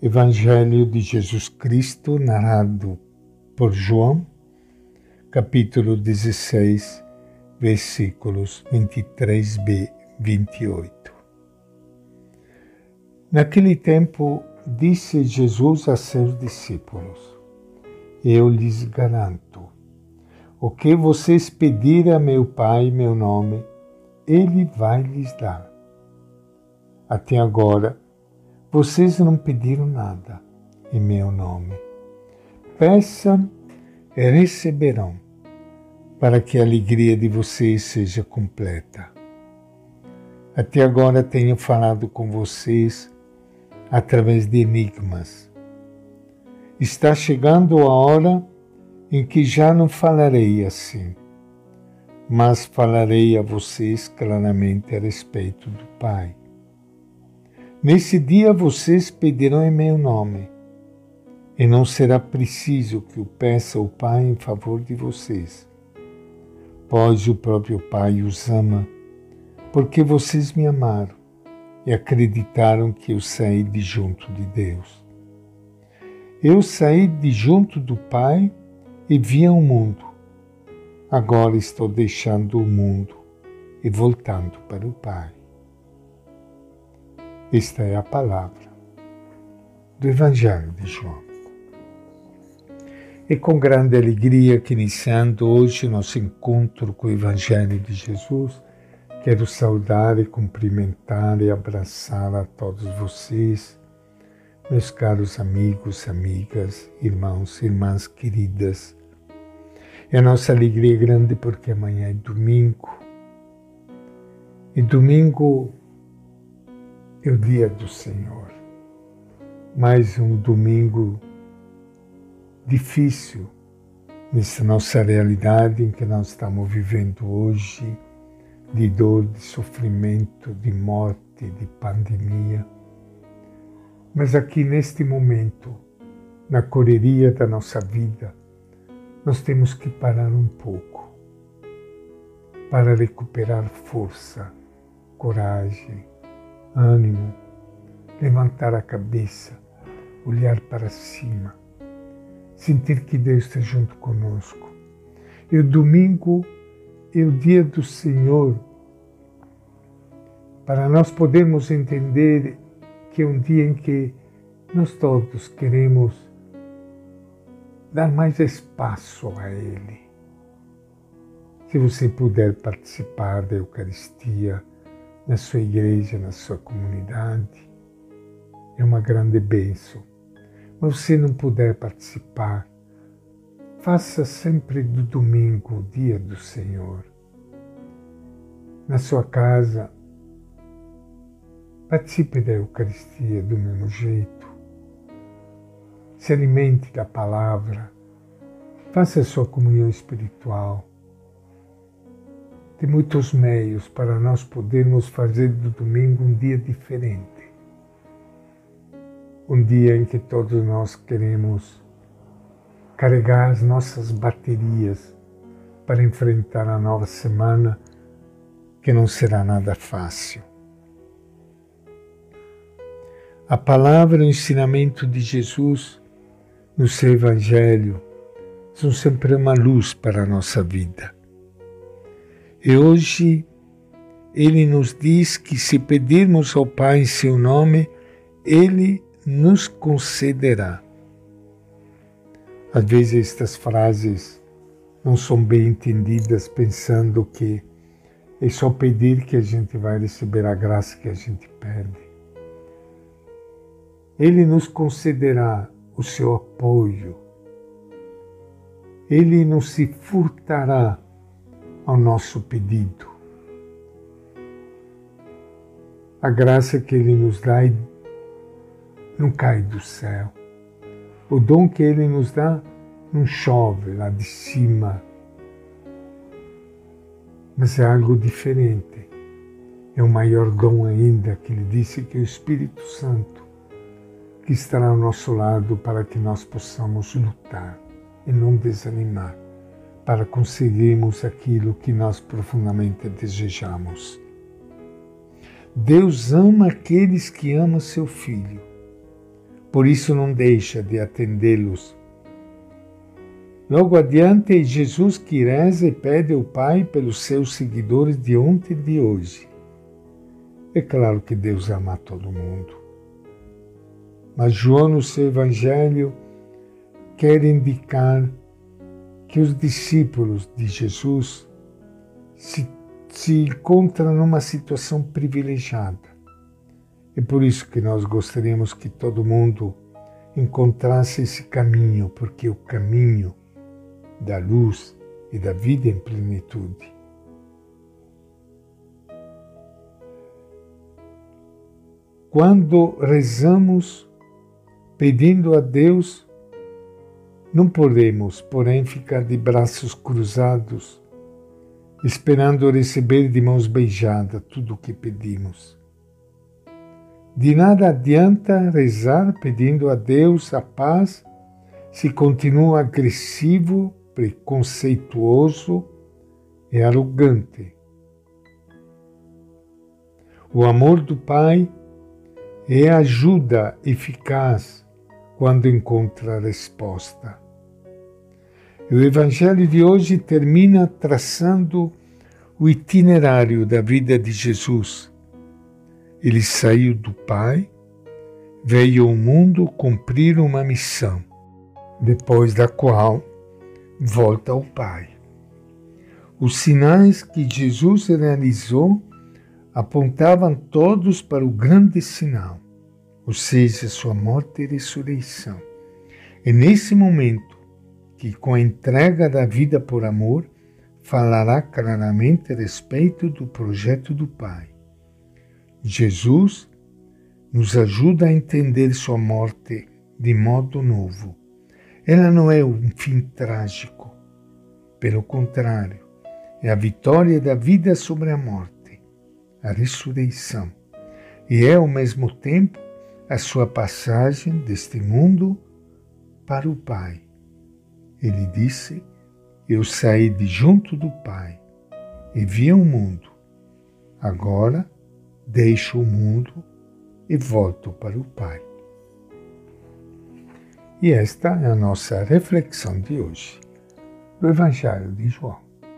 Evangelho de Jesus Cristo, narrado por João, capítulo 16, versículos 23b, 28. Naquele tempo, disse Jesus a seus discípulos: Eu lhes garanto, o que vocês pedirem a meu Pai meu nome, Ele vai lhes dar. Até agora, vocês não pediram nada em meu nome. Peçam e receberão, para que a alegria de vocês seja completa. Até agora tenho falado com vocês através de enigmas. Está chegando a hora em que já não falarei assim, mas falarei a vocês claramente a respeito do Pai. Nesse dia vocês pedirão em meu nome, e não será preciso que eu peça ao Pai em favor de vocês, pois o próprio Pai os ama, porque vocês me amaram e acreditaram que eu saí de junto de Deus. Eu saí de junto do Pai e vi ao mundo. Agora estou deixando o mundo e voltando para o Pai. Esta é a palavra do Evangelho de João. E com grande alegria que iniciando hoje nosso encontro com o Evangelho de Jesus, quero saudar e cumprimentar e abraçar a todos vocês, meus caros amigos, amigas, irmãos, irmãs queridas. E a nossa alegria é grande porque amanhã é domingo. E domingo é o dia do Senhor. Mais um domingo difícil nessa nossa realidade em que nós estamos vivendo hoje, de dor, de sofrimento, de morte, de pandemia. Mas aqui neste momento, na correria da nossa vida, nós temos que parar um pouco para recuperar força, coragem, ânimo, levantar a cabeça, olhar para cima, sentir que Deus está junto conosco. E o domingo é o dia do Senhor, para nós podermos entender que é um dia em que nós todos queremos dar mais espaço a Ele. Se você puder participar da Eucaristia, na sua igreja, na sua comunidade. É uma grande bênção. Mas se não puder participar, faça sempre do domingo o dia do Senhor. Na sua casa, participe da Eucaristia do mesmo jeito. Se alimente da palavra. Faça a sua comunhão espiritual de muitos meios para nós podermos fazer do domingo um dia diferente. Um dia em que todos nós queremos carregar as nossas baterias para enfrentar a nova semana, que não será nada fácil. A palavra e o ensinamento de Jesus no seu Evangelho são sempre uma luz para a nossa vida e hoje ele nos diz que se pedirmos ao Pai em seu nome, ele nos concederá. Às vezes estas frases não são bem entendidas pensando que é só pedir que a gente vai receber a graça que a gente pede. Ele nos concederá o seu apoio. Ele não se furtará ao nosso pedido. A graça que Ele nos dá não cai do céu. O dom que Ele nos dá não chove lá de cima, mas é algo diferente. É o maior dom ainda que Ele disse que é o Espírito Santo, que estará ao nosso lado para que nós possamos lutar e não desanimar para conseguirmos aquilo que nós profundamente desejamos. Deus ama aqueles que amam seu Filho. por isso não deixa de atendê-los. Logo adiante, Jesus que reza e pede ao Pai pelos seus seguidores de ontem e de hoje. É claro que Deus ama todo mundo. Mas João, no seu Evangelho, quer indicar que os discípulos de Jesus se, se encontram numa situação privilegiada. É por isso que nós gostaríamos que todo mundo encontrasse esse caminho, porque o caminho da luz e da vida em plenitude. Quando rezamos pedindo a Deus, não podemos, porém, ficar de braços cruzados, esperando receber de mãos beijadas tudo o que pedimos. De nada adianta rezar pedindo a Deus a paz se continua agressivo, preconceituoso e arrogante. O amor do Pai é ajuda eficaz quando encontra a resposta. O Evangelho de hoje termina traçando o itinerário da vida de Jesus ele saiu do Pai, veio ao mundo cumprir uma missão, depois da qual volta ao Pai. Os sinais que Jesus realizou apontavam todos para o grande sinal, ou seja, sua morte e ressurreição. É nesse momento que, com a entrega da vida por amor, falará claramente a respeito do projeto do Pai Jesus nos ajuda a entender sua morte de modo novo. Ela não é um fim trágico. Pelo contrário, é a vitória da vida sobre a morte, a ressurreição. E é, ao mesmo tempo, a sua passagem deste mundo para o Pai. Ele disse: Eu saí de junto do Pai e vi o mundo. Agora, deixo o mundo e volto para o Pai. E esta é a nossa reflexão de hoje do Evangelho de João.